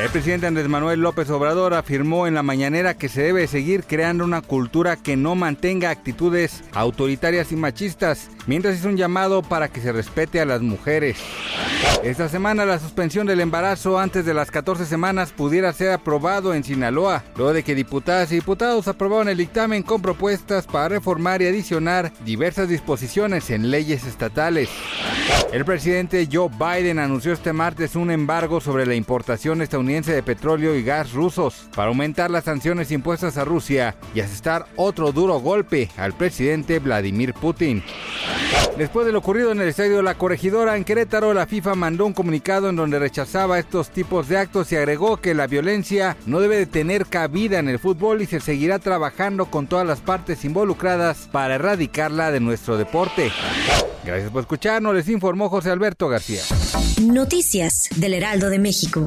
El presidente Andrés Manuel López Obrador afirmó en la mañanera que se debe seguir creando una cultura que no mantenga actitudes autoritarias y machistas, mientras hizo un llamado para que se respete a las mujeres. Esta semana la suspensión del embarazo antes de las 14 semanas pudiera ser aprobado en Sinaloa, luego de que diputadas y diputados aprobaron el dictamen con propuestas para reformar y adicionar diversas disposiciones en leyes estatales. El presidente Joe Biden anunció este martes un embargo sobre la importación de petróleo y gas rusos para aumentar las sanciones impuestas a Rusia y asestar otro duro golpe al presidente Vladimir Putin. Después de lo ocurrido en el estadio La Corregidora en Querétaro, la FIFA mandó un comunicado en donde rechazaba estos tipos de actos y agregó que la violencia no debe de tener cabida en el fútbol y se seguirá trabajando con todas las partes involucradas para erradicarla de nuestro deporte. Gracias por escucharnos, les informó José Alberto García. Noticias del Heraldo de México.